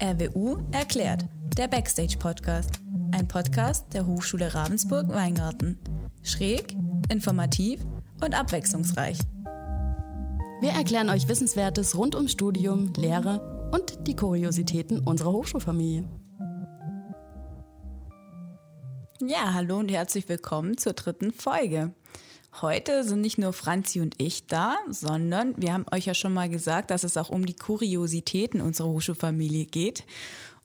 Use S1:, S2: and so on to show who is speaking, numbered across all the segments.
S1: RWU erklärt, der Backstage-Podcast. Ein Podcast der Hochschule Ravensburg-Weingarten. Schräg, informativ und abwechslungsreich.
S2: Wir erklären euch Wissenswertes rund ums Studium, Lehre und die Kuriositäten unserer Hochschulfamilie.
S1: Ja, hallo und herzlich willkommen zur dritten Folge. Heute sind nicht nur Franzi und ich da, sondern wir haben euch ja schon mal gesagt, dass es auch um die Kuriositäten unserer Hochschulfamilie geht.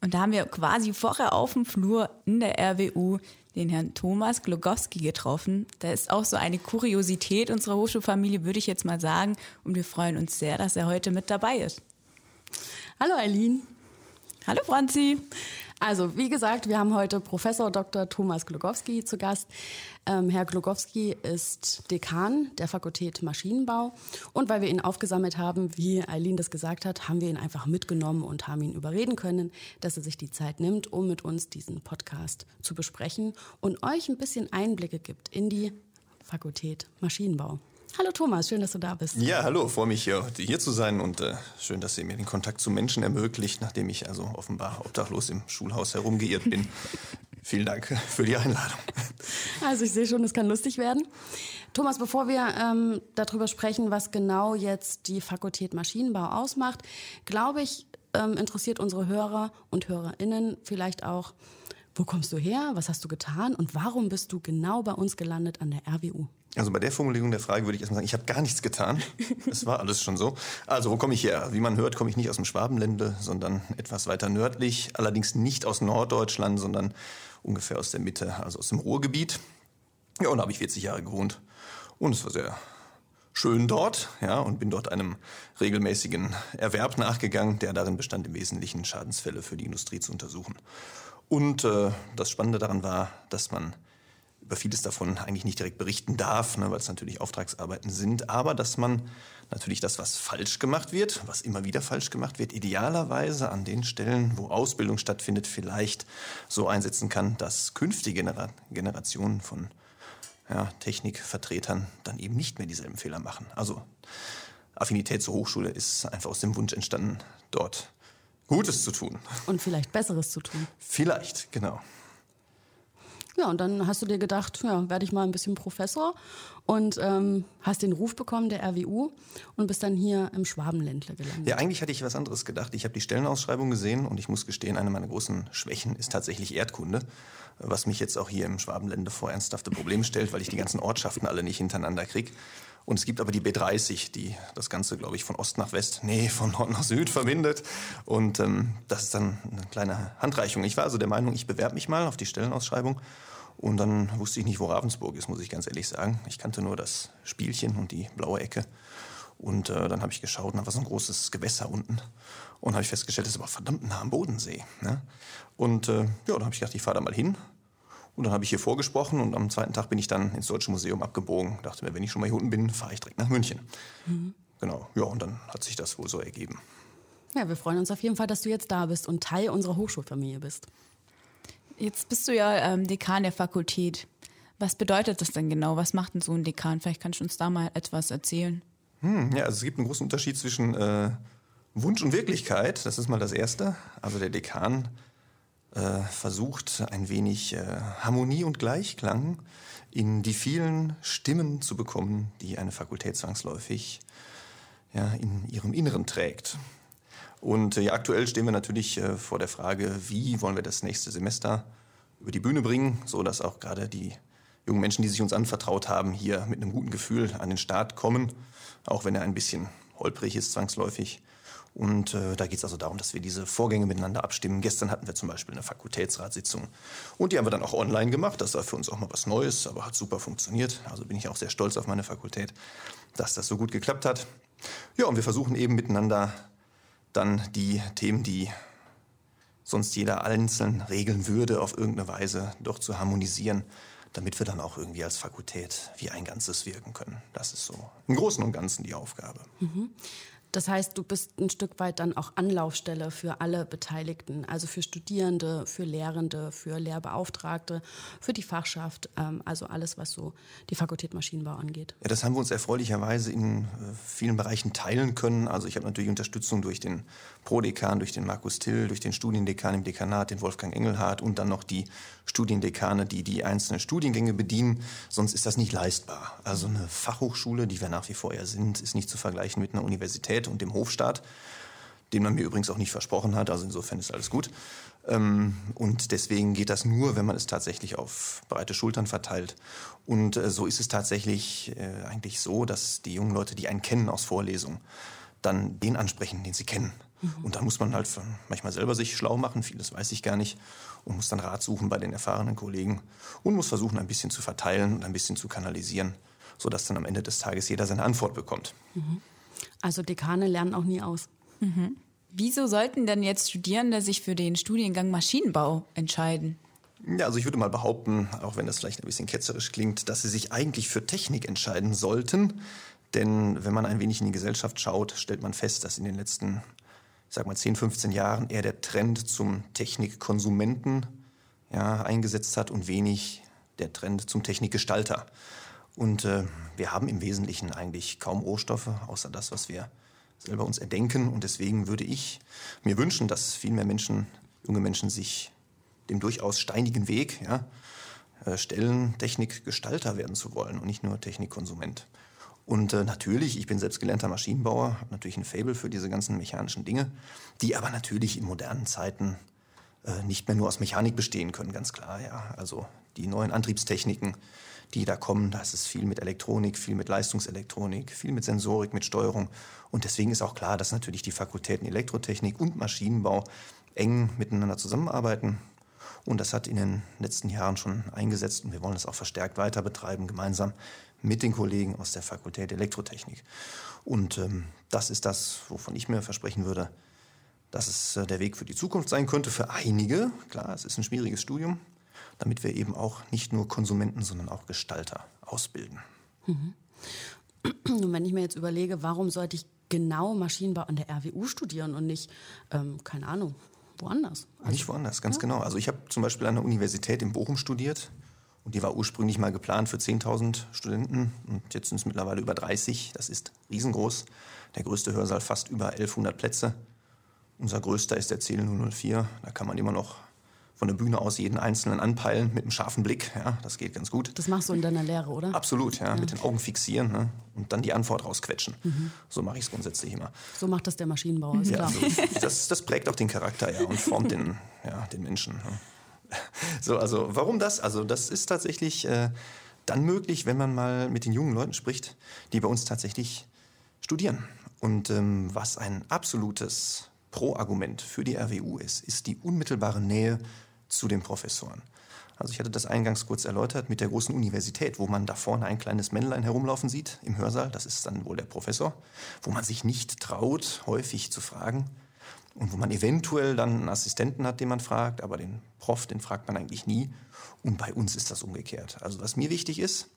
S1: Und da haben wir quasi vorher auf dem Flur in der RWU den Herrn Thomas Glogowski getroffen. Der ist auch so eine Kuriosität unserer Hochschulfamilie, würde ich jetzt mal sagen. Und wir freuen uns sehr, dass er heute mit dabei ist.
S2: Hallo Eileen.
S1: Hallo Franzi.
S2: Also, wie gesagt, wir haben heute Professor Dr. Thomas Glogowski zu Gast. Ähm, Herr Glogowski ist Dekan der Fakultät Maschinenbau. Und weil wir ihn aufgesammelt haben, wie Eileen das gesagt hat, haben wir ihn einfach mitgenommen und haben ihn überreden können, dass er sich die Zeit nimmt, um mit uns diesen Podcast zu besprechen und euch ein bisschen Einblicke gibt in die Fakultät Maschinenbau. Hallo Thomas, schön, dass du da bist.
S3: Ja, hallo, freue mich hier, hier zu sein und äh, schön, dass ihr mir den Kontakt zu Menschen ermöglicht, nachdem ich also offenbar obdachlos im Schulhaus herumgeirrt bin. Vielen Dank für die Einladung.
S2: Also ich sehe schon, es kann lustig werden. Thomas, bevor wir ähm, darüber sprechen, was genau jetzt die Fakultät Maschinenbau ausmacht, glaube ich, ähm, interessiert unsere Hörer und Hörerinnen vielleicht auch, wo kommst du her, was hast du getan und warum bist du genau bei uns gelandet an der RWU?
S3: Also bei der Formulierung der Frage würde ich erstmal sagen, ich habe gar nichts getan. Es war alles schon so. Also wo komme ich her? Wie man hört, komme ich nicht aus dem Schwabenlände, sondern etwas weiter nördlich. Allerdings nicht aus Norddeutschland, sondern ungefähr aus der Mitte, also aus dem Ruhrgebiet. Ja, und da habe ich 40 Jahre gewohnt. Und es war sehr schön dort, ja, und bin dort einem regelmäßigen Erwerb nachgegangen, der darin bestand, im Wesentlichen Schadensfälle für die Industrie zu untersuchen. Und äh, das Spannende daran war, dass man über vieles davon eigentlich nicht direkt berichten darf, ne, weil es natürlich Auftragsarbeiten sind, aber dass man natürlich das, was falsch gemacht wird, was immer wieder falsch gemacht wird, idealerweise an den Stellen, wo Ausbildung stattfindet, vielleicht so einsetzen kann, dass künftige Genera Generationen von ja, Technikvertretern dann eben nicht mehr dieselben Fehler machen. Also Affinität zur Hochschule ist einfach aus dem Wunsch entstanden, dort Gutes zu tun.
S2: Und vielleicht Besseres zu tun.
S3: Vielleicht, genau.
S2: Ja, und dann hast du dir gedacht, ja, werde ich mal ein bisschen Professor und ähm, hast den Ruf bekommen der RWU und bist dann hier im Schwabenländle gelandet.
S3: Ja, eigentlich hatte ich was anderes gedacht. Ich habe die Stellenausschreibung gesehen und ich muss gestehen, eine meiner großen Schwächen ist tatsächlich Erdkunde, was mich jetzt auch hier im Schwabenländle vor ernsthafte Probleme stellt, weil ich die ganzen Ortschaften alle nicht hintereinander krieg. Und es gibt aber die B30, die das Ganze, glaube ich, von Ost nach West, nee, von Nord nach Süd verbindet. Und ähm, das ist dann eine kleine Handreichung. Ich war also der Meinung, ich bewerbe mich mal auf die Stellenausschreibung. Und dann wusste ich nicht, wo Ravensburg ist, muss ich ganz ehrlich sagen. Ich kannte nur das Spielchen und die blaue Ecke. Und äh, dann habe ich geschaut, da war so ein großes Gewässer unten. Und habe ich festgestellt, das ist aber verdammt nah am Bodensee. Ne? Und äh, ja, dann habe ich gedacht, ich fahre da mal hin. Und dann habe ich hier vorgesprochen und am zweiten Tag bin ich dann ins Deutsche Museum abgebogen. Dachte mir, wenn ich schon mal hier unten bin, fahre ich direkt nach München. Mhm. Genau, ja, und dann hat sich das wohl so ergeben.
S2: Ja, wir freuen uns auf jeden Fall, dass du jetzt da bist und Teil unserer Hochschulfamilie bist.
S1: Jetzt bist du ja ähm, Dekan der Fakultät. Was bedeutet das denn genau? Was macht denn so ein Dekan? Vielleicht kannst du uns da mal etwas erzählen.
S3: Hm, ja, also es gibt einen großen Unterschied zwischen äh, Wunsch und Wirklichkeit. Das ist mal das Erste. Also der Dekan äh, versucht ein wenig äh, Harmonie und Gleichklang in die vielen Stimmen zu bekommen, die eine Fakultät zwangsläufig ja, in ihrem Inneren trägt. Und äh, ja, aktuell stehen wir natürlich äh, vor der Frage, wie wollen wir das nächste Semester über die Bühne bringen, so dass auch gerade die jungen Menschen, die sich uns anvertraut haben, hier mit einem guten Gefühl an den Start kommen, auch wenn er ein bisschen holprig ist zwangsläufig. Und äh, da geht es also darum, dass wir diese Vorgänge miteinander abstimmen. Gestern hatten wir zum Beispiel eine Fakultätsratssitzung und die haben wir dann auch online gemacht. Das war für uns auch mal was Neues, aber hat super funktioniert. Also bin ich auch sehr stolz auf meine Fakultät, dass das so gut geklappt hat. Ja, und wir versuchen eben miteinander dann die Themen, die sonst jeder einzeln regeln würde, auf irgendeine Weise doch zu harmonisieren, damit wir dann auch irgendwie als Fakultät wie ein Ganzes wirken können. Das ist so im Großen und Ganzen die Aufgabe.
S2: Mhm. Das heißt, du bist ein Stück weit dann auch Anlaufstelle für alle Beteiligten, also für Studierende, für Lehrende, für Lehrbeauftragte, für die Fachschaft, ähm, also alles, was so die Fakultät Maschinenbau angeht.
S3: Ja, das haben wir uns erfreulicherweise in äh, vielen Bereichen teilen können. Also ich habe natürlich Unterstützung durch den Prodekan, durch den Markus Till, durch den Studiendekan im Dekanat, den Wolfgang Engelhardt und dann noch die Studiendekane, die die einzelnen Studiengänge bedienen. Sonst ist das nicht leistbar. Also eine Fachhochschule, die wir nach wie vor ja sind, ist nicht zu vergleichen mit einer Universität Universität und dem Hofstaat, den man mir übrigens auch nicht versprochen hat. Also insofern ist alles gut. Ähm, und deswegen geht das nur, wenn man es tatsächlich auf breite Schultern verteilt. Und äh, so ist es tatsächlich äh, eigentlich so, dass die jungen Leute, die einen kennen aus Vorlesungen, dann den ansprechen, den sie kennen. Mhm. Und dann muss man halt manchmal selber sich schlau machen, vieles weiß ich gar nicht, und muss dann Rat suchen bei den erfahrenen Kollegen und muss versuchen, ein bisschen zu verteilen und ein bisschen zu kanalisieren, sodass dann am Ende des Tages jeder seine Antwort bekommt.
S2: Mhm. Also Dekane lernen auch nie aus.
S1: Mhm. Wieso sollten denn jetzt Studierende sich für den Studiengang Maschinenbau entscheiden?
S3: Ja, also ich würde mal behaupten, auch wenn das vielleicht ein bisschen ketzerisch klingt, dass sie sich eigentlich für Technik entscheiden sollten. Denn wenn man ein wenig in die Gesellschaft schaut, stellt man fest, dass in den letzten, ich sag mal, 10, 15 Jahren eher der Trend zum Technikkonsumenten ja, eingesetzt hat und wenig der Trend zum Technikgestalter. Und äh, wir haben im Wesentlichen eigentlich kaum Rohstoffe, außer das, was wir selber uns erdenken. Und deswegen würde ich mir wünschen, dass viel mehr Menschen, junge Menschen sich dem durchaus steinigen Weg ja, äh, stellen, Technikgestalter werden zu wollen und nicht nur Technikkonsument. Und äh, natürlich, ich bin selbst gelernter Maschinenbauer, habe natürlich ein Fable für diese ganzen mechanischen Dinge, die aber natürlich in modernen Zeiten äh, nicht mehr nur aus Mechanik bestehen können, ganz klar. Ja. Also die neuen Antriebstechniken, die da kommen. Da ist viel mit Elektronik, viel mit Leistungselektronik, viel mit Sensorik, mit Steuerung. Und deswegen ist auch klar, dass natürlich die Fakultäten Elektrotechnik und Maschinenbau eng miteinander zusammenarbeiten. Und das hat in den letzten Jahren schon eingesetzt und wir wollen es auch verstärkt weiter betreiben, gemeinsam mit den Kollegen aus der Fakultät Elektrotechnik. Und ähm, das ist das, wovon ich mir versprechen würde, dass es äh, der Weg für die Zukunft sein könnte. Für einige, klar, es ist ein schwieriges Studium, damit wir eben auch nicht nur Konsumenten, sondern auch Gestalter ausbilden.
S2: Mhm. Und wenn ich mir jetzt überlege, warum sollte ich genau Maschinenbau an der RWU studieren und nicht, ähm, keine Ahnung, woanders?
S3: Also, nicht woanders, ganz ja? genau. Also ich habe zum Beispiel an der Universität in Bochum studiert und die war ursprünglich mal geplant für 10.000 Studenten und jetzt sind es mittlerweile über 30. Das ist riesengroß. Der größte Hörsaal fast über 1100 Plätze. Unser größter ist der CL 004. Da kann man immer noch von der Bühne aus jeden Einzelnen anpeilen mit einem scharfen Blick. Ja, das geht ganz gut.
S2: Das machst du in deiner Lehre, oder?
S3: Absolut, ja. ja. Mit den Augen fixieren ne? und dann die Antwort rausquetschen. Mhm. So mache ich es grundsätzlich immer.
S2: So macht das der Maschinenbauer, ist
S3: ja, klar. Also, das, das, prägt auch den Charakter ja, und formt den, ja, den Menschen. Ne? So, also warum das? Also das ist tatsächlich äh, dann möglich, wenn man mal mit den jungen Leuten spricht, die bei uns tatsächlich studieren. Und ähm, was ein absolutes Pro-Argument für die RWU ist, ist die unmittelbare Nähe zu den Professoren. Also ich hatte das eingangs kurz erläutert mit der großen Universität, wo man da vorne ein kleines Männlein herumlaufen sieht im Hörsaal, das ist dann wohl der Professor, wo man sich nicht traut, häufig zu fragen und wo man eventuell dann einen Assistenten hat, den man fragt, aber den Prof, den fragt man eigentlich nie. Und bei uns ist das umgekehrt. Also was mir wichtig ist,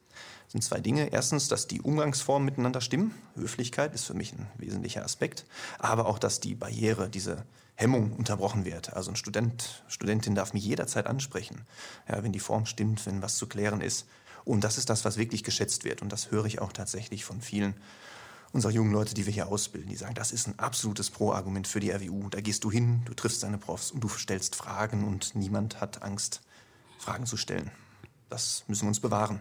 S3: sind zwei Dinge. Erstens, dass die Umgangsformen miteinander stimmen. Höflichkeit ist für mich ein wesentlicher Aspekt. Aber auch, dass die Barriere, diese Hemmung unterbrochen wird. Also ein Student, Studentin darf mich jederzeit ansprechen, ja, wenn die Form stimmt, wenn was zu klären ist. Und das ist das, was wirklich geschätzt wird. Und das höre ich auch tatsächlich von vielen unserer jungen Leute, die wir hier ausbilden. Die sagen, das ist ein absolutes Pro-Argument für die RWU. Da gehst du hin, du triffst deine Profs und du stellst Fragen und niemand hat Angst, Fragen zu stellen. Das müssen wir uns bewahren.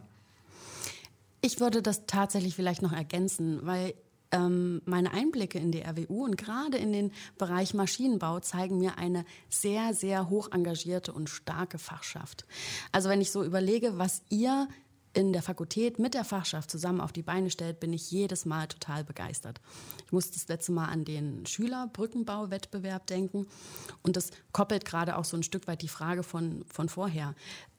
S2: Ich würde das tatsächlich vielleicht noch ergänzen, weil ähm, meine Einblicke in die RWU und gerade in den Bereich Maschinenbau zeigen mir eine sehr, sehr hoch engagierte und starke Fachschaft. Also wenn ich so überlege, was ihr in der Fakultät mit der Fachschaft zusammen auf die Beine stellt, bin ich jedes Mal total begeistert. Ich musste das letzte Mal an den Schülerbrückenbau-Wettbewerb denken und das koppelt gerade auch so ein Stück weit die Frage von, von vorher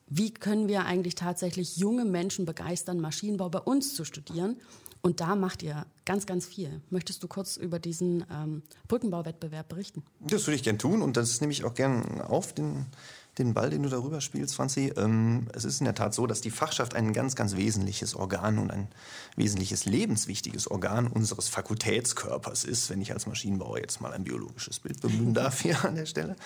S2: wie können wir eigentlich tatsächlich junge Menschen begeistern, Maschinenbau bei uns zu studieren. Und da macht ihr ganz, ganz viel. Möchtest du kurz über diesen ähm, Brückenbauwettbewerb berichten?
S3: Das würde ich gerne tun und das nehme ich auch gerne auf, den, den Ball, den du darüber spielst, Franzi. Ähm, es ist in der Tat so, dass die Fachschaft ein ganz, ganz wesentliches Organ und ein wesentliches lebenswichtiges Organ unseres Fakultätskörpers ist, wenn ich als Maschinenbauer jetzt mal ein biologisches Bild bemühen darf hier an der Stelle.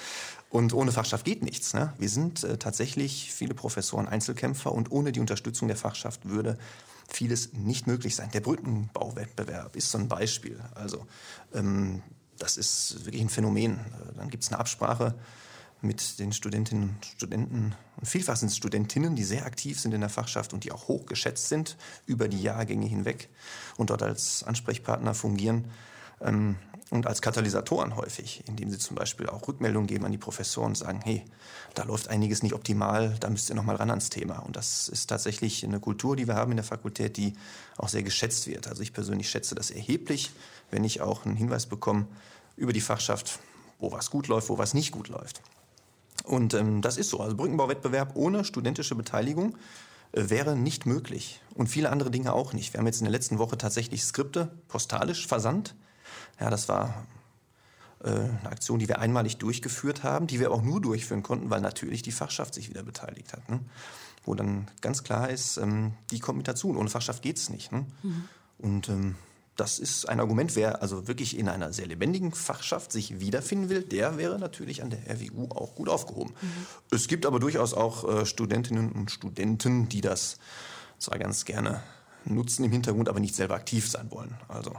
S3: Und ohne Fachschaft geht nichts. Ne? Wir sind äh, tatsächlich viele Professoren Einzelkämpfer und ohne die Unterstützung der Fachschaft würde vieles nicht möglich sein. Der Brückenbauwettbewerb ist so ein Beispiel. Also ähm, das ist wirklich ein Phänomen. Äh, dann gibt es eine Absprache mit den Studentinnen und Studenten. Und vielfach sind es Studentinnen, die sehr aktiv sind in der Fachschaft und die auch hoch geschätzt sind über die Jahrgänge hinweg und dort als Ansprechpartner fungieren ähm, und als Katalysatoren häufig, indem sie zum Beispiel auch Rückmeldungen geben an die Professoren und sagen, hey, da läuft einiges nicht optimal, da müsst ihr noch mal ran ans Thema. Und das ist tatsächlich eine Kultur, die wir haben in der Fakultät, die auch sehr geschätzt wird. Also ich persönlich schätze das erheblich, wenn ich auch einen Hinweis bekomme über die Fachschaft, wo was gut läuft, wo was nicht gut läuft. Und ähm, das ist so. Also Brückenbauwettbewerb ohne studentische Beteiligung äh, wäre nicht möglich. Und viele andere Dinge auch nicht. Wir haben jetzt in der letzten Woche tatsächlich Skripte postalisch versandt. Ja, das war äh, eine Aktion, die wir einmalig durchgeführt haben, die wir auch nur durchführen konnten, weil natürlich die Fachschaft sich wieder beteiligt hat. Ne? Wo dann ganz klar ist, ähm, die kommt mit dazu. Ohne Fachschaft geht es nicht. Ne? Mhm. Und ähm, das ist ein Argument. Wer also wirklich in einer sehr lebendigen Fachschaft sich wiederfinden will, der wäre natürlich an der RWU auch gut aufgehoben. Mhm. Es gibt aber durchaus auch äh, Studentinnen und Studenten, die das zwar ganz gerne nutzen im Hintergrund, aber nicht selber aktiv sein wollen. Also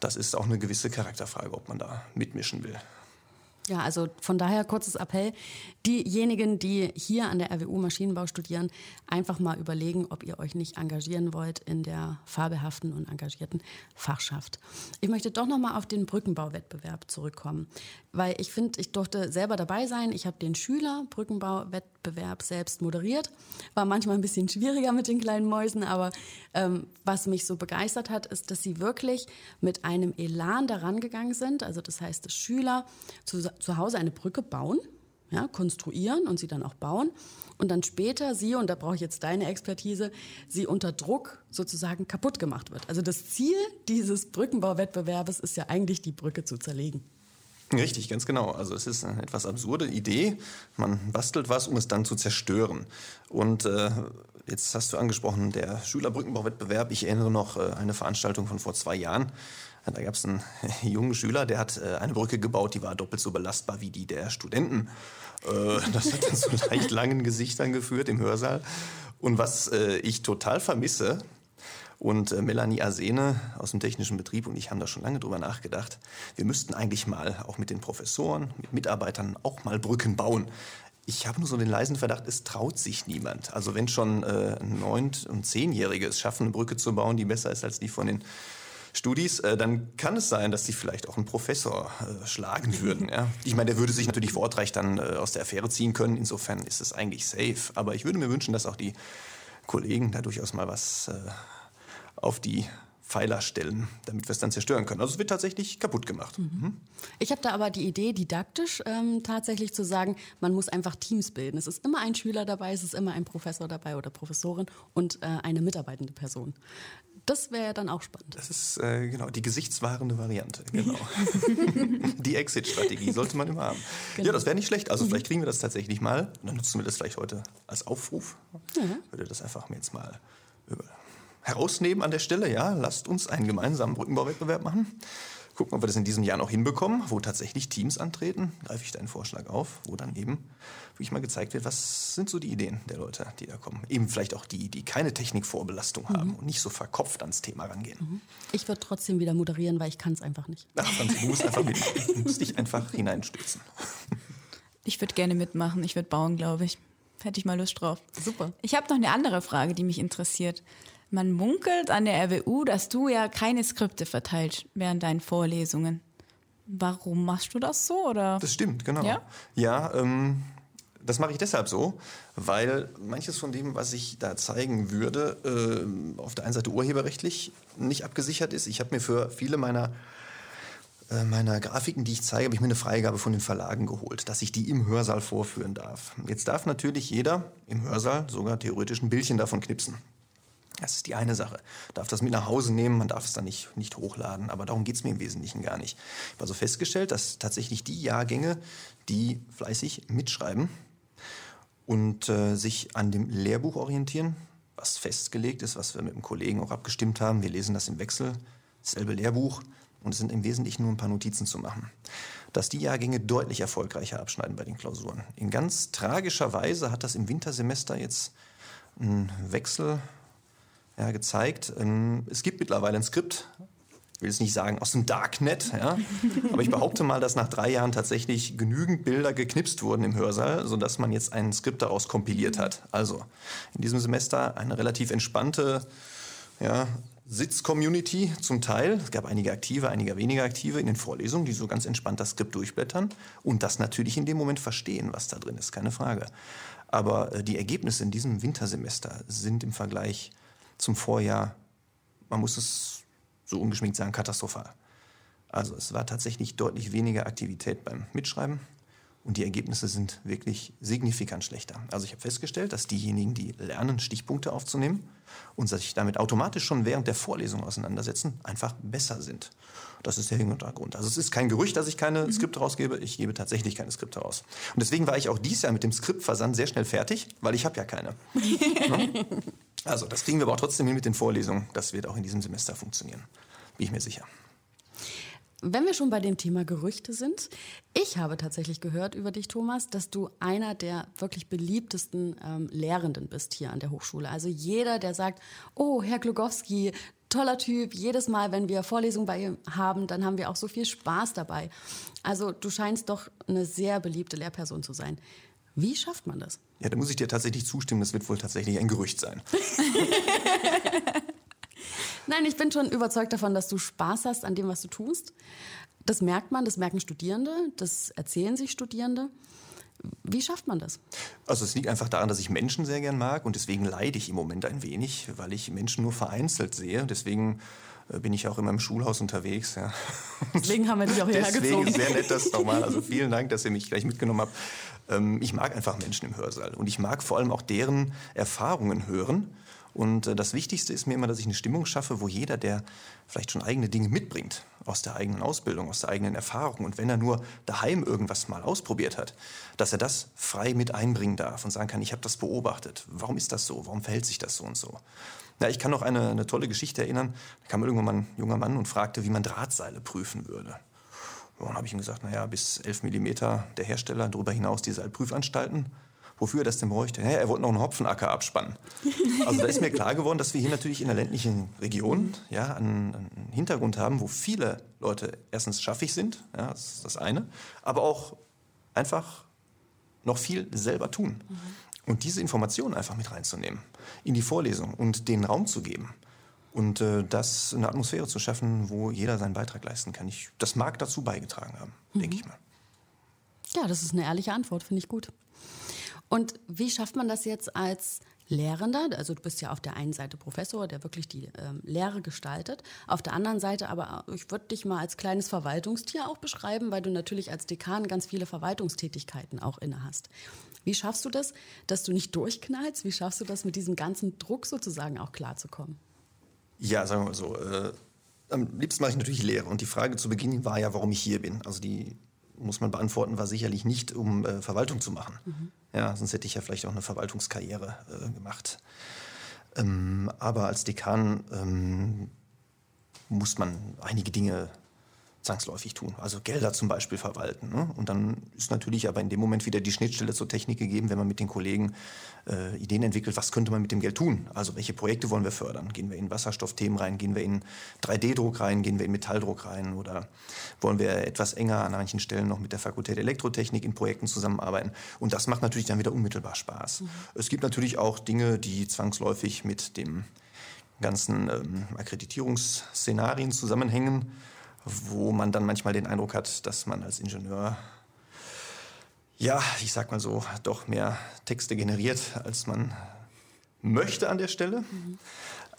S3: das ist auch eine gewisse Charakterfrage, ob man da mitmischen will.
S2: Ja, also von daher kurzes Appell. Diejenigen, die hier an der RWU Maschinenbau studieren, einfach mal überlegen, ob ihr euch nicht engagieren wollt in der fabelhaften und engagierten Fachschaft. Ich möchte doch noch mal auf den Brückenbauwettbewerb zurückkommen, weil ich finde, ich durfte selber dabei sein. Ich habe den Schüler Brückenbauwettbewerb selbst moderiert. War manchmal ein bisschen schwieriger mit den kleinen Mäusen, aber ähm, was mich so begeistert hat, ist, dass sie wirklich mit einem Elan daran gegangen sind. Also das heißt, dass Schüler zu, zu Hause eine Brücke bauen, ja, konstruieren und sie dann auch bauen und dann später sie, und da brauche ich jetzt deine Expertise, sie unter Druck sozusagen kaputt gemacht wird. Also das Ziel dieses Brückenbauwettbewerbes ist ja eigentlich, die Brücke zu zerlegen.
S3: Richtig, ganz genau. Also es ist eine etwas absurde Idee. Man bastelt was, um es dann zu zerstören. Und äh, jetzt hast du angesprochen, der Schülerbrückenbauwettbewerb. Ich erinnere noch äh, eine Veranstaltung von vor zwei Jahren. Da gab es einen jungen Schüler, der hat äh, eine Brücke gebaut, die war doppelt so belastbar wie die der Studenten. Äh, das hat dann zu leicht langen Gesichtern geführt im Hörsaal. Und was äh, ich total vermisse, und Melanie Asene aus dem technischen Betrieb und ich haben da schon lange drüber nachgedacht. Wir müssten eigentlich mal auch mit den Professoren, mit Mitarbeitern auch mal Brücken bauen. Ich habe nur so den leisen Verdacht, es traut sich niemand. Also wenn schon äh, Neunt- und Zehnjährige es schaffen, eine Brücke zu bauen, die besser ist als die von den Studis, äh, dann kann es sein, dass sie vielleicht auch einen Professor äh, schlagen würden. Ja? Ich meine, der würde sich natürlich vor Ort recht dann äh, aus der Affäre ziehen können. Insofern ist es eigentlich safe. Aber ich würde mir wünschen, dass auch die Kollegen da durchaus mal was äh, auf die Pfeiler stellen, damit wir es dann zerstören können. Also es wird tatsächlich kaputt gemacht. Mhm.
S2: Ich habe da aber die Idee, didaktisch ähm, tatsächlich zu sagen, man muss einfach Teams bilden. Es ist immer ein Schüler dabei, es ist immer ein Professor dabei oder Professorin und äh, eine mitarbeitende Person. Das wäre dann auch spannend.
S3: Das ist äh, genau die gesichtswahrende Variante. Genau. die Exit-Strategie sollte man immer haben. Genau. Ja, das wäre nicht schlecht. Also mhm. vielleicht kriegen wir das tatsächlich mal. dann nutzen wir das vielleicht heute als Aufruf. Mhm. Würde das einfach mir jetzt mal über herausnehmen an der Stelle. Ja, lasst uns einen gemeinsamen Brückenbauwettbewerb machen. Gucken, ob wir das in diesem Jahr noch hinbekommen, wo tatsächlich Teams antreten. Greife ich deinen Vorschlag auf, wo dann eben wirklich mal gezeigt wird, was sind so die Ideen der Leute, die da kommen. Eben vielleicht auch die, die keine Technikvorbelastung mhm. haben und nicht so verkopft ans Thema rangehen. Mhm.
S2: Ich würde trotzdem wieder moderieren, weil ich kann es einfach nicht.
S3: Ach, du musst einfach mitmachen. Du musst dich einfach hineinstürzen.
S1: Ich würde gerne mitmachen. Ich würde bauen, glaube ich. Hätte ich mal Lust drauf. Super. Ich habe noch eine andere Frage, die mich interessiert. Man munkelt an der RWU, dass du ja keine Skripte verteilst während deinen Vorlesungen. Warum machst du das so? Oder?
S3: Das stimmt, genau. Ja, ja ähm, das mache ich deshalb so, weil manches von dem, was ich da zeigen würde, äh, auf der einen Seite urheberrechtlich nicht abgesichert ist. Ich habe mir für viele meiner äh, meiner Grafiken, die ich zeige, habe ich mir eine Freigabe von den Verlagen geholt, dass ich die im Hörsaal vorführen darf. Jetzt darf natürlich jeder im Hörsaal sogar theoretisch ein Bildchen davon knipsen. Das ist die eine Sache. Darf das mit nach Hause nehmen, man darf es dann nicht, nicht hochladen, aber darum geht es mir im Wesentlichen gar nicht. Ich habe also festgestellt, dass tatsächlich die Jahrgänge, die fleißig mitschreiben, und äh, sich an dem Lehrbuch orientieren, was festgelegt ist, was wir mit dem Kollegen auch abgestimmt haben. Wir lesen das im Wechsel, dasselbe Lehrbuch und es sind im Wesentlichen nur ein paar Notizen zu machen. Dass die Jahrgänge deutlich erfolgreicher abschneiden bei den Klausuren. In ganz tragischer Weise hat das im Wintersemester jetzt einen Wechsel ja, gezeigt. Ähm, es gibt mittlerweile ein Skript, ich will jetzt nicht sagen aus dem Darknet, ja, aber ich behaupte mal, dass nach drei Jahren tatsächlich genügend Bilder geknipst wurden im Hörsaal, sodass man jetzt ein Skript daraus kompiliert hat. Also in diesem Semester eine relativ entspannte ja, Sitz-Community zum Teil. Es gab einige aktive, einige weniger aktive in den Vorlesungen, die so ganz entspannt das Skript durchblättern und das natürlich in dem Moment verstehen, was da drin ist, keine Frage. Aber äh, die Ergebnisse in diesem Wintersemester sind im Vergleich zum Vorjahr, man muss es so ungeschminkt sagen, katastrophal. Also es war tatsächlich deutlich weniger Aktivität beim Mitschreiben und die Ergebnisse sind wirklich signifikant schlechter. Also ich habe festgestellt, dass diejenigen, die lernen, Stichpunkte aufzunehmen und sich damit automatisch schon während der Vorlesung auseinandersetzen, einfach besser sind. Das ist der Hintergrund. Also es ist kein Gerücht, dass ich keine mhm. Skripte rausgebe. Ich gebe tatsächlich keine Skripte raus. Und deswegen war ich auch dieses Jahr mit dem Skriptversand sehr schnell fertig, weil ich habe ja keine. Ne? Also das kriegen wir aber auch trotzdem hin mit den Vorlesungen. Das wird auch in diesem Semester funktionieren. Bin ich mir sicher.
S2: Wenn wir schon bei dem Thema Gerüchte sind, ich habe tatsächlich gehört über dich, Thomas, dass du einer der wirklich beliebtesten ähm, Lehrenden bist hier an der Hochschule. Also jeder, der sagt, oh, Herr Glogowski, toller Typ, jedes Mal, wenn wir Vorlesungen bei ihm haben, dann haben wir auch so viel Spaß dabei. Also du scheinst doch eine sehr beliebte Lehrperson zu sein. Wie schafft man das?
S3: Ja, da muss ich dir tatsächlich zustimmen, das wird wohl tatsächlich ein Gerücht sein.
S2: Nein, ich bin schon überzeugt davon, dass du Spaß hast an dem, was du tust. Das merkt man, das merken Studierende, das erzählen sich Studierende. Wie schafft man das?
S3: Also es liegt einfach daran, dass ich Menschen sehr gern mag und deswegen leide ich im Moment ein wenig, weil ich Menschen nur vereinzelt sehe. Deswegen bin ich auch immer im Schulhaus unterwegs. Ja.
S2: Deswegen haben wir dich auch hierher
S3: Deswegen
S2: gezogen.
S3: sehr nett, das nochmal. Also vielen Dank, dass ihr mich gleich mitgenommen habt. Ähm, ich mag einfach Menschen im Hörsaal und ich mag vor allem auch deren Erfahrungen hören und äh, das Wichtigste ist mir immer, dass ich eine Stimmung schaffe, wo jeder, der vielleicht schon eigene Dinge mitbringt, aus der eigenen Ausbildung, aus der eigenen Erfahrung, und wenn er nur daheim irgendwas mal ausprobiert hat, dass er das frei mit einbringen darf und sagen kann, ich habe das beobachtet. Warum ist das so? Warum verhält sich das so und so? Ja, ich kann noch eine, eine tolle Geschichte erinnern. Da kam irgendwann mal ein junger Mann und fragte, wie man Drahtseile prüfen würde. Und dann habe ich ihm gesagt, naja, bis 11 Millimeter der Hersteller, darüber hinaus die Seilprüfanstalten. Wofür er das denn bräuchte? Ja, er wollte noch einen Hopfenacker abspannen. Also da ist mir klar geworden, dass wir hier natürlich in der ländlichen Region ja, einen, einen Hintergrund haben, wo viele Leute erstens schaffig sind, ja, das ist das eine, aber auch einfach noch viel selber tun. Mhm. Und diese Informationen einfach mit reinzunehmen in die Vorlesung und den Raum zu geben und äh, das eine Atmosphäre zu schaffen, wo jeder seinen Beitrag leisten kann. Ich, das mag dazu beigetragen haben, mhm. denke ich mal.
S2: Ja, das ist eine ehrliche Antwort, finde ich gut. Und wie schafft man das jetzt als Lehrender? Also du bist ja auf der einen Seite Professor, der wirklich die ähm, Lehre gestaltet. Auf der anderen Seite aber, ich würde dich mal als kleines Verwaltungstier auch beschreiben, weil du natürlich als Dekan ganz viele Verwaltungstätigkeiten auch inne hast. Wie schaffst du das, dass du nicht durchknallst? Wie schaffst du das, mit diesem ganzen Druck sozusagen auch klarzukommen?
S3: Ja, sagen wir mal so. Äh, am liebsten mache ich natürlich Lehre. Und die Frage zu Beginn war ja, warum ich hier bin. Also die muss man beantworten, war sicherlich nicht, um äh, Verwaltung zu machen. Mhm. Ja, sonst hätte ich ja vielleicht auch eine Verwaltungskarriere äh, gemacht. Ähm, aber als Dekan ähm, muss man einige Dinge zwangsläufig tun. Also Gelder zum Beispiel verwalten. Ne? Und dann ist natürlich aber in dem Moment wieder die Schnittstelle zur Technik gegeben, wenn man mit den Kollegen äh, Ideen entwickelt, was könnte man mit dem Geld tun? Also welche Projekte wollen wir fördern? Gehen wir in Wasserstoffthemen rein? Gehen wir in 3D-Druck rein? Gehen wir in Metalldruck rein? Oder wollen wir etwas enger an manchen Stellen noch mit der Fakultät Elektrotechnik in Projekten zusammenarbeiten? Und das macht natürlich dann wieder unmittelbar Spaß. Mhm. Es gibt natürlich auch Dinge, die zwangsläufig mit dem ganzen ähm, Akkreditierungsszenarien zusammenhängen wo man dann manchmal den Eindruck hat, dass man als Ingenieur, ja, ich sag mal so, doch mehr Texte generiert, als man möchte an der Stelle. Mhm.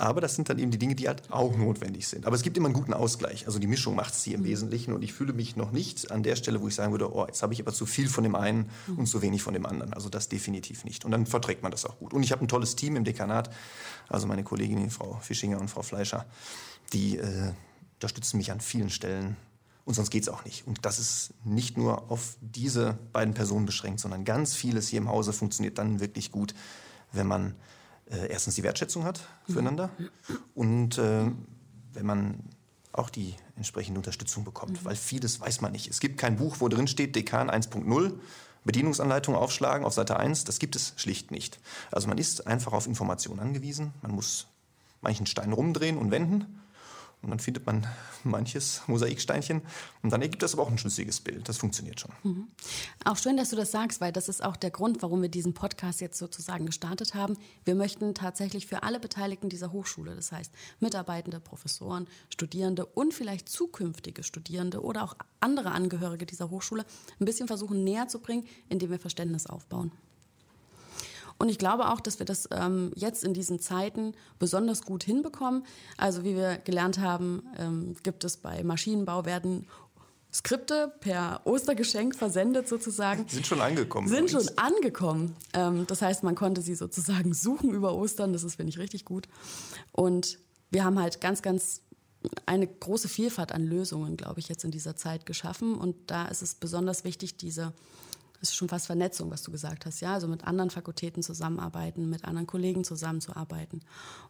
S3: Aber das sind dann eben die Dinge, die halt auch notwendig sind. Aber es gibt immer einen guten Ausgleich. Also die Mischung macht es hier im mhm. Wesentlichen. Und ich fühle mich noch nicht an der Stelle, wo ich sagen würde, oh, jetzt habe ich aber zu viel von dem einen mhm. und zu wenig von dem anderen. Also das definitiv nicht. Und dann verträgt man das auch gut. Und ich habe ein tolles Team im Dekanat. Also meine Kolleginnen, Frau Fischinger und Frau Fleischer, die äh, unterstützen mich an vielen Stellen Und sonst geht es auch nicht. Und das ist nicht nur auf diese beiden Personen beschränkt, sondern ganz vieles hier im Hause funktioniert dann wirklich gut, wenn man äh, erstens die Wertschätzung hat füreinander und äh, wenn man auch die entsprechende Unterstützung bekommt, mhm. weil vieles weiß man nicht. Es gibt kein Buch, wo drin steht Dekan 1.0, Bedienungsanleitung aufschlagen auf Seite 1, das gibt es schlicht nicht. Also man ist einfach auf Informationen angewiesen, man muss manchen Stein rumdrehen und wenden und dann findet man manches Mosaiksteinchen und dann ergibt das aber auch ein schlüssiges Bild. Das funktioniert schon. Mhm.
S2: Auch schön, dass du das sagst, weil das ist auch der Grund, warum wir diesen Podcast jetzt sozusagen gestartet haben. Wir möchten tatsächlich für alle Beteiligten dieser Hochschule, das heißt Mitarbeitende, Professoren, Studierende und vielleicht zukünftige Studierende oder auch andere Angehörige dieser Hochschule ein bisschen versuchen näher zu bringen, indem wir Verständnis aufbauen. Und ich glaube auch, dass wir das ähm, jetzt in diesen Zeiten besonders gut hinbekommen. Also wie wir gelernt haben, ähm, gibt es bei Maschinenbau werden Skripte per Ostergeschenk versendet sozusagen.
S3: Sind schon angekommen.
S2: Sind schon angekommen. Ähm, das heißt, man konnte sie sozusagen suchen über Ostern. Das ist, finde ich, richtig gut. Und wir haben halt ganz, ganz eine große Vielfalt an Lösungen, glaube ich, jetzt in dieser Zeit geschaffen. Und da ist es besonders wichtig, diese das ist schon fast Vernetzung, was du gesagt hast, ja, also mit anderen Fakultäten zusammenarbeiten, mit anderen Kollegen zusammenzuarbeiten.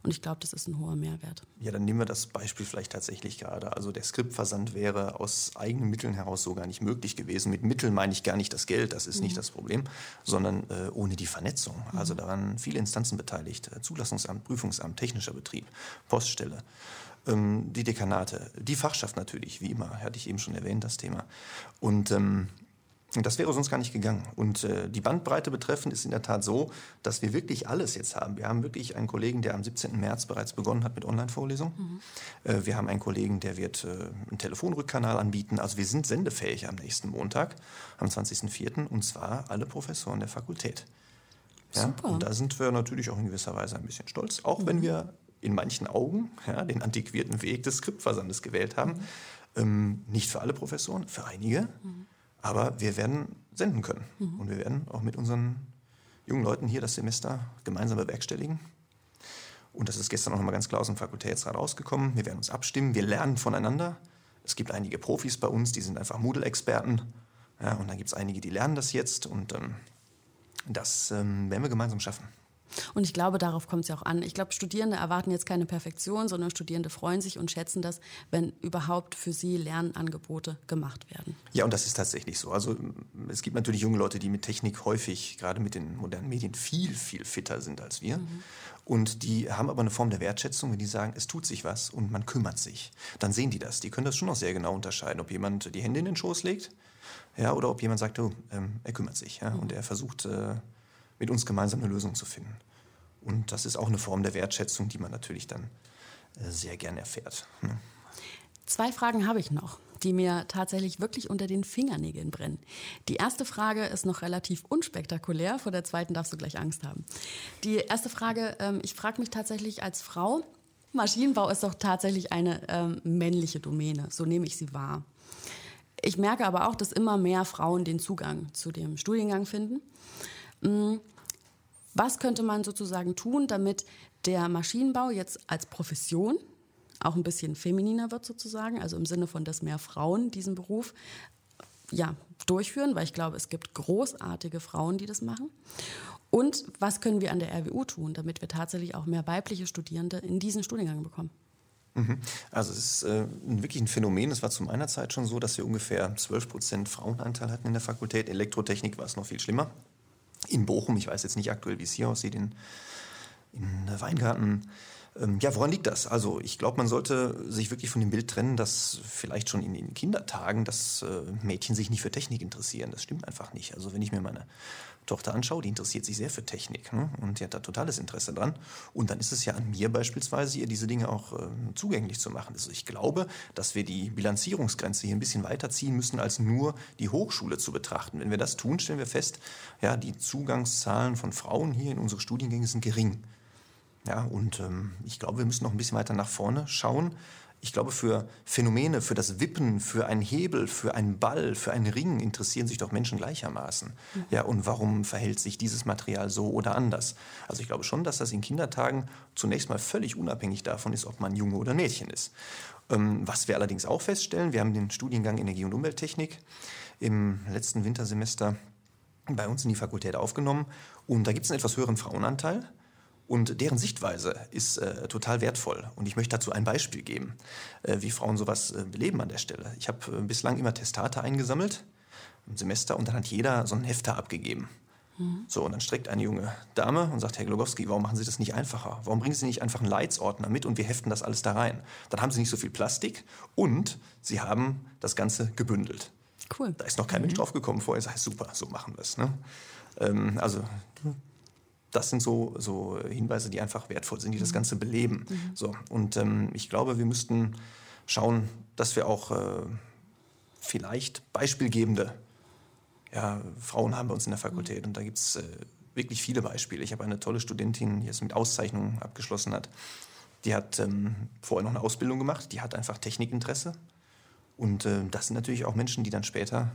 S2: Und ich glaube, das ist ein hoher Mehrwert.
S3: Ja, dann nehmen wir das Beispiel vielleicht tatsächlich gerade. Also der Skriptversand wäre aus eigenen Mitteln heraus so gar nicht möglich gewesen. Mit Mitteln meine ich gar nicht das Geld, das ist mhm. nicht das Problem, sondern äh, ohne die Vernetzung. Mhm. Also da waren viele Instanzen beteiligt. Äh, Zulassungsamt, Prüfungsamt, technischer Betrieb, Poststelle ähm, die Dekanate, die Fachschaft natürlich, wie immer, hatte ich eben schon erwähnt, das Thema. Und ähm, das wäre sonst gar nicht gegangen. Und äh, die Bandbreite betreffend ist in der Tat so, dass wir wirklich alles jetzt haben. Wir haben wirklich einen Kollegen, der am 17. März bereits begonnen hat mit Online-Vorlesungen. Mhm. Äh, wir haben einen Kollegen, der wird äh, einen Telefonrückkanal anbieten. Also wir sind sendefähig am nächsten Montag, am 20.04. Und zwar alle Professoren der Fakultät. Ja? Super. Und da sind wir natürlich auch in gewisser Weise ein bisschen stolz, auch mhm. wenn wir in manchen Augen ja, den antiquierten Weg des Skriptversandes gewählt haben. Mhm. Ähm, nicht für alle Professoren, für einige. Mhm. Aber wir werden senden können. Mhm. Und wir werden auch mit unseren jungen Leuten hier das Semester gemeinsam bewerkstelligen. Und das ist gestern auch nochmal ganz klar aus dem Fakultätsrat rausgekommen. Wir werden uns abstimmen, wir lernen voneinander. Es gibt einige Profis bei uns, die sind einfach Moodle-Experten. Ja, und dann gibt es einige, die lernen das jetzt. Und ähm, das ähm, werden wir gemeinsam schaffen.
S2: Und ich glaube, darauf kommt es ja auch an. Ich glaube, Studierende erwarten jetzt keine Perfektion, sondern Studierende freuen sich und schätzen das, wenn überhaupt für sie Lernangebote gemacht werden.
S3: Ja, und das ist tatsächlich so. Also es gibt natürlich junge Leute, die mit Technik häufig, gerade mit den modernen Medien, viel, viel fitter sind als wir. Mhm. Und die haben aber eine Form der Wertschätzung, wenn die sagen, es tut sich was und man kümmert sich. Dann sehen die das. Die können das schon noch sehr genau unterscheiden, ob jemand die Hände in den Schoß legt ja, oder ob jemand sagt, oh, ähm, er kümmert sich ja, mhm. und er versucht, äh, mit uns gemeinsam eine Lösung zu finden. Und das ist auch eine Form der Wertschätzung, die man natürlich dann äh, sehr gern erfährt. Ne?
S2: Zwei Fragen habe ich noch, die mir tatsächlich wirklich unter den Fingernägeln brennen. Die erste Frage ist noch relativ unspektakulär, vor der zweiten darfst du gleich Angst haben. Die erste Frage, ähm, ich frage mich tatsächlich als Frau, Maschinenbau ist doch tatsächlich eine ähm, männliche Domäne, so nehme ich sie wahr. Ich merke aber auch, dass immer mehr Frauen den Zugang zu dem Studiengang finden. Was könnte man sozusagen tun, damit der Maschinenbau jetzt als Profession auch ein bisschen femininer wird sozusagen, also im Sinne von, dass mehr Frauen diesen Beruf ja, durchführen, weil ich glaube, es gibt großartige Frauen, die das machen. Und was können wir an der RWU tun, damit wir tatsächlich auch mehr weibliche Studierende in diesen Studiengang bekommen?
S3: Mhm. Also es ist äh, wirklich ein Phänomen. Es war zu meiner Zeit schon so, dass wir ungefähr 12 Prozent Frauenanteil hatten in der Fakultät. Elektrotechnik war es noch viel schlimmer in Bochum. Ich weiß jetzt nicht aktuell, wie es hier aussieht, in, in Weingarten. Ähm, ja, woran liegt das? Also ich glaube, man sollte sich wirklich von dem Bild trennen, dass vielleicht schon in den Kindertagen, dass äh, Mädchen sich nicht für Technik interessieren. Das stimmt einfach nicht. Also wenn ich mir meine Tochter anschaue, die interessiert sich sehr für Technik ne? und die hat da totales Interesse dran. Und dann ist es ja an mir beispielsweise, ihr diese Dinge auch äh, zugänglich zu machen. Also ich glaube, dass wir die Bilanzierungsgrenze hier ein bisschen weiterziehen müssen, als nur die Hochschule zu betrachten. Wenn wir das tun, stellen wir fest, ja, die Zugangszahlen von Frauen hier in unsere Studiengänge sind gering. Ja, und ähm, ich glaube, wir müssen noch ein bisschen weiter nach vorne schauen ich glaube, für Phänomene, für das Wippen, für einen Hebel, für einen Ball, für einen Ring interessieren sich doch Menschen gleichermaßen. Mhm. Ja, und warum verhält sich dieses Material so oder anders? Also ich glaube schon, dass das in Kindertagen zunächst mal völlig unabhängig davon ist, ob man Junge oder Mädchen ist. Ähm, was wir allerdings auch feststellen, wir haben den Studiengang Energie- und Umwelttechnik im letzten Wintersemester bei uns in die Fakultät aufgenommen und da gibt es einen etwas höheren Frauenanteil. Und deren Sichtweise ist äh, total wertvoll. Und ich möchte dazu ein Beispiel geben, äh, wie Frauen sowas äh, beleben an der Stelle. Ich habe äh, bislang immer Testate eingesammelt im Semester und dann hat jeder so ein Hefter abgegeben. Mhm. So, und dann streckt eine junge Dame und sagt, Herr Glogowski, warum machen Sie das nicht einfacher? Warum bringen Sie nicht einfach einen Leitsordner mit und wir heften das alles da rein? Dann haben Sie nicht so viel Plastik und Sie haben das Ganze gebündelt. Cool. Da ist noch kein mhm. Mensch drauf gekommen vorher. Sagt, super, so machen wir es. Ne? Ähm, also das sind so, so Hinweise, die einfach wertvoll sind, die das mhm. Ganze beleben. Mhm. So, und ähm, ich glaube, wir müssten schauen, dass wir auch äh, vielleicht beispielgebende ja, Frauen haben bei uns in der Fakultät. Mhm. Und da gibt es äh, wirklich viele Beispiele. Ich habe eine tolle Studentin, die es mit Auszeichnung abgeschlossen hat. Die hat ähm, vorher noch eine Ausbildung gemacht, die hat einfach Technikinteresse. Und äh, das sind natürlich auch Menschen, die dann später,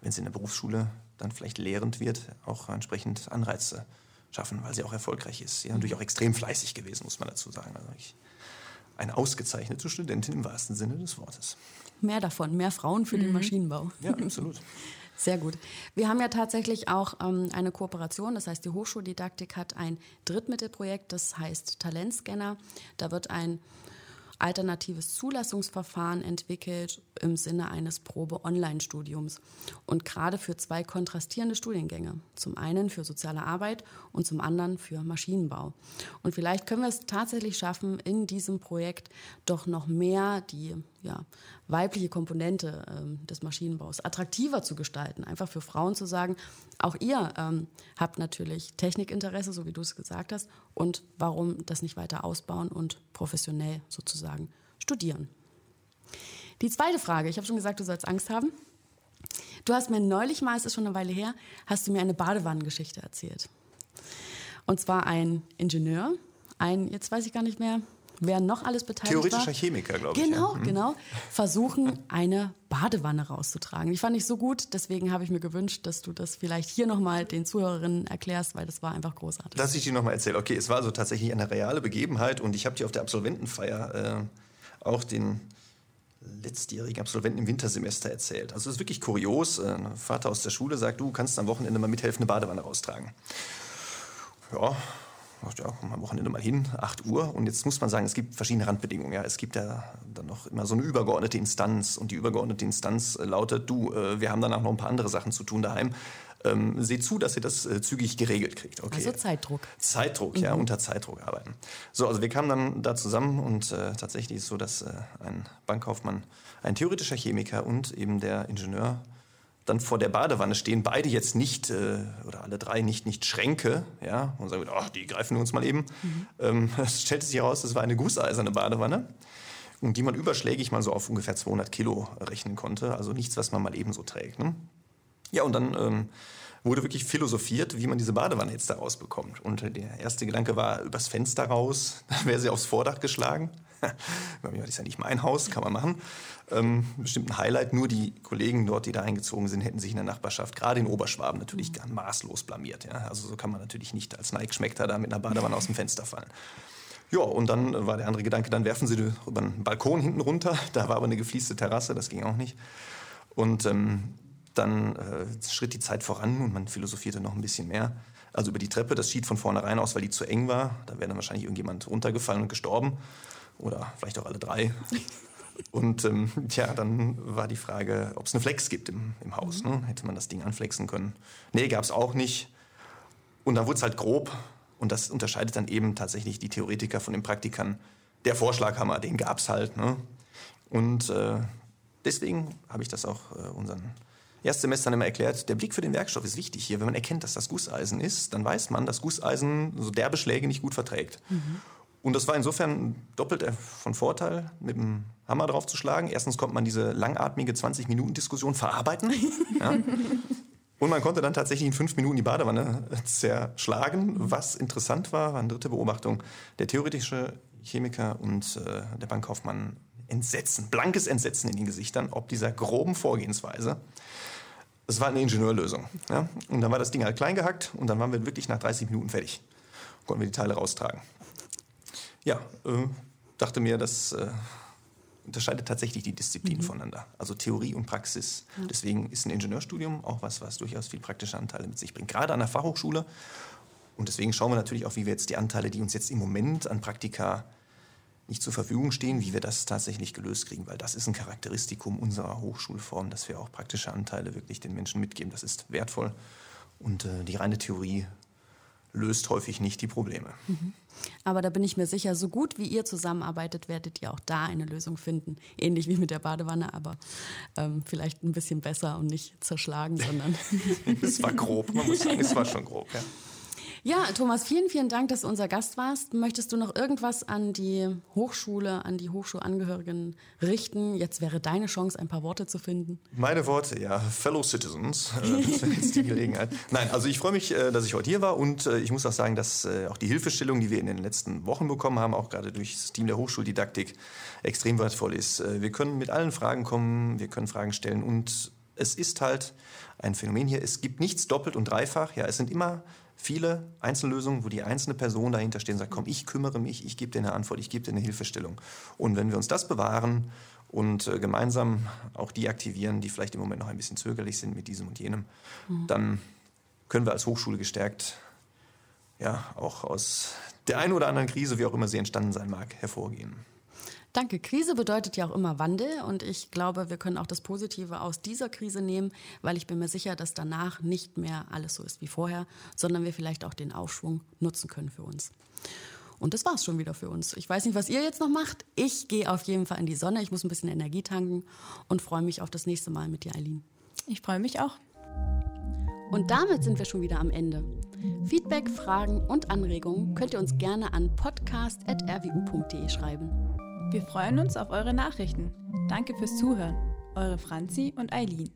S3: wenn sie in der Berufsschule dann vielleicht lehrend wird, auch entsprechend Anreize schaffen, weil sie auch erfolgreich ist. Sie ist natürlich auch extrem fleißig gewesen, muss man dazu sagen. Also ich, eine ausgezeichnete Studentin im wahrsten Sinne des Wortes.
S2: Mehr davon, mehr Frauen für mhm. den Maschinenbau.
S3: Ja, absolut.
S2: Sehr gut. Wir haben ja tatsächlich auch ähm, eine Kooperation, das heißt, die Hochschuldidaktik hat ein Drittmittelprojekt, das heißt Talentscanner. Da wird ein alternatives Zulassungsverfahren entwickelt im Sinne eines Probe-Online-Studiums. Und gerade für zwei kontrastierende Studiengänge. Zum einen für soziale Arbeit und zum anderen für Maschinenbau. Und vielleicht können wir es tatsächlich schaffen, in diesem Projekt doch noch mehr die ja, weibliche Komponente ähm, des Maschinenbaus attraktiver zu gestalten. Einfach für Frauen zu sagen, auch ihr ähm, habt natürlich Technikinteresse, so wie du es gesagt hast, und warum das nicht weiter ausbauen und professionell sozusagen studieren. Die zweite Frage, ich habe schon gesagt, du sollst Angst haben. Du hast mir neulich mal, es ist schon eine Weile her, hast du mir eine Badewannengeschichte erzählt. Und zwar ein Ingenieur, ein, jetzt weiß ich gar nicht mehr, wer noch alles beteiligt
S3: Theoretischer
S2: war.
S3: Chemiker, glaube
S2: ich. Genau,
S3: ja.
S2: Mhm. genau. Versuchen, eine Badewanne rauszutragen. Die fand ich so gut, deswegen habe ich mir gewünscht, dass du das vielleicht hier nochmal den Zuhörerinnen erklärst, weil das war einfach großartig.
S3: Lass ich dir nochmal erzählen. Okay, es war also tatsächlich eine reale Begebenheit und ich habe dir auf der Absolventenfeier äh, auch den letztjährigen Absolventen im Wintersemester erzählt. Also es ist wirklich kurios. Äh, ein Vater aus der Schule sagt, du kannst am Wochenende mal mithelfen, eine Badewanne raustragen. Ja, ja, komm am Wochenende mal hin, 8 Uhr. Und jetzt muss man sagen, es gibt verschiedene Randbedingungen. Ja. Es gibt ja dann noch immer so eine übergeordnete Instanz. Und die übergeordnete Instanz äh, lautet, du, äh, wir haben danach noch ein paar andere Sachen zu tun daheim. Ähm, seht zu, dass ihr das äh, zügig geregelt kriegt.
S2: Okay. Also Zeitdruck.
S3: Zeitdruck, mhm. ja, unter Zeitdruck arbeiten. So, also wir kamen dann da zusammen und äh, tatsächlich ist es so, dass äh, ein Bankkaufmann, ein theoretischer Chemiker und eben der Ingenieur dann vor der Badewanne stehen, beide jetzt nicht, äh, oder alle drei nicht, nicht Schränke, ja, und sagen, ach, die greifen wir uns mal eben. Mhm. Ähm, es stellte sich heraus, es war eine gusseiserne Badewanne, und die man überschlägig mal so auf ungefähr 200 Kilo rechnen konnte, also nichts, was man mal eben so trägt. Ne? Ja, und dann ähm, wurde wirklich philosophiert, wie man diese Badewanne jetzt da rausbekommt. Und der erste Gedanke war, übers Fenster raus, dann wäre sie aufs Vordach geschlagen. das ist ja nicht mein Haus, kann man machen. Ähm, bestimmt ein Highlight. Nur die Kollegen dort, die da eingezogen sind, hätten sich in der Nachbarschaft, gerade in Oberschwaben, natürlich maßlos blamiert. Ja? Also so kann man natürlich nicht als Nike-Schmeckter da mit einer Badewanne aus dem Fenster fallen. Ja, und dann war der andere Gedanke, dann werfen sie über einen Balkon hinten runter. Da war aber eine gefließte Terrasse, das ging auch nicht. Und ähm, dann äh, schritt die Zeit voran und man philosophierte noch ein bisschen mehr. Also über die Treppe, das schied von vornherein aus, weil die zu eng war. Da wäre dann wahrscheinlich irgendjemand runtergefallen und gestorben. Oder vielleicht auch alle drei. Und ähm, tja, dann war die Frage, ob es eine Flex gibt im, im Haus. Ne? Hätte man das Ding anflexen können? Nee, gab es auch nicht. Und dann wurde es halt grob. Und das unterscheidet dann eben tatsächlich die Theoretiker von den Praktikern. Der Vorschlaghammer, den gab es halt. Ne? Und äh, deswegen habe ich das auch äh, unseren Erstsemestern immer erklärt, der Blick für den Werkstoff ist wichtig hier. Wenn man erkennt, dass das Gusseisen ist, dann weiß man, dass Gusseisen so derbe Schläge nicht gut verträgt. Mhm. Und das war insofern doppelt von Vorteil, mit dem Hammer drauf zu schlagen. Erstens konnte man diese langatmige 20-Minuten-Diskussion verarbeiten. Ja. Und man konnte dann tatsächlich in fünf Minuten die Badewanne zerschlagen. Was interessant war, war eine dritte Beobachtung. Der theoretische Chemiker und äh, der Bankkaufmann Entsetzen, blankes Entsetzen in den Gesichtern, ob dieser groben Vorgehensweise. Es war eine Ingenieurlösung. Ja? Und dann war das Ding halt klein gehackt und dann waren wir wirklich nach 30 Minuten fertig. Konnten wir die Teile raustragen. Ja, äh, dachte mir, das äh, unterscheidet tatsächlich die Disziplinen mhm. voneinander. Also Theorie und Praxis. Ja. Deswegen ist ein Ingenieurstudium auch was, was durchaus viel praktische Anteile mit sich bringt. Gerade an der Fachhochschule. Und deswegen schauen wir natürlich auch, wie wir jetzt die Anteile, die uns jetzt im Moment an Praktika nicht zur Verfügung stehen, wie wir das tatsächlich gelöst kriegen, weil das ist ein Charakteristikum unserer Hochschulform, dass wir auch praktische Anteile wirklich den Menschen mitgeben. Das ist wertvoll und äh, die reine Theorie löst häufig nicht die Probleme. Mhm.
S2: Aber da bin ich mir sicher, so gut wie ihr zusammenarbeitet, werdet ihr auch da eine Lösung finden. Ähnlich wie mit der Badewanne, aber ähm, vielleicht ein bisschen besser und nicht zerschlagen, sondern.
S3: es war grob, man muss sagen, es war schon grob, ja.
S2: Ja, Thomas, vielen, vielen Dank, dass du unser Gast warst. Möchtest du noch irgendwas an die Hochschule, an die Hochschulangehörigen richten? Jetzt wäre deine Chance, ein paar Worte zu finden.
S3: Meine Worte, ja, Fellow Citizens. Äh, das wäre jetzt die Gelegenheit. Nein, also ich freue mich, äh, dass ich heute hier war und äh, ich muss auch sagen, dass auch die Hilfestellung, die wir in den letzten Wochen bekommen haben, auch gerade durch das Team der Hochschuldidaktik, extrem wertvoll ist. Wir können mit allen Fragen kommen, wir können Fragen stellen und es ist halt ein Phänomen hier. Es gibt nichts doppelt und dreifach. Ja, es sind immer viele Einzellösungen, wo die einzelne Person dahinter steht und sagt, komm, ich kümmere mich, ich gebe dir eine Antwort, ich gebe dir eine Hilfestellung. Und wenn wir uns das bewahren und äh, gemeinsam auch die aktivieren, die vielleicht im Moment noch ein bisschen zögerlich sind mit diesem und jenem, mhm. dann können wir als Hochschule gestärkt ja auch aus der einen oder anderen Krise, wie auch immer sie entstanden sein mag, hervorgehen.
S2: Danke. Krise bedeutet ja auch immer Wandel und ich glaube, wir können auch das Positive aus dieser Krise nehmen, weil ich bin mir sicher, dass danach nicht mehr alles so ist wie vorher, sondern wir vielleicht auch den Aufschwung nutzen können für uns. Und das war's schon wieder für uns. Ich weiß nicht, was ihr jetzt noch macht. Ich gehe auf jeden Fall in die Sonne. Ich muss ein bisschen Energie tanken und freue mich auf das nächste Mal mit dir, Eileen.
S1: Ich freue mich auch.
S2: Und damit sind wir schon wieder am Ende. Feedback, Fragen und Anregungen könnt ihr uns gerne an podcast.rwu.de schreiben.
S1: Wir freuen uns auf eure Nachrichten. Danke fürs Zuhören. Eure Franzi und Eileen.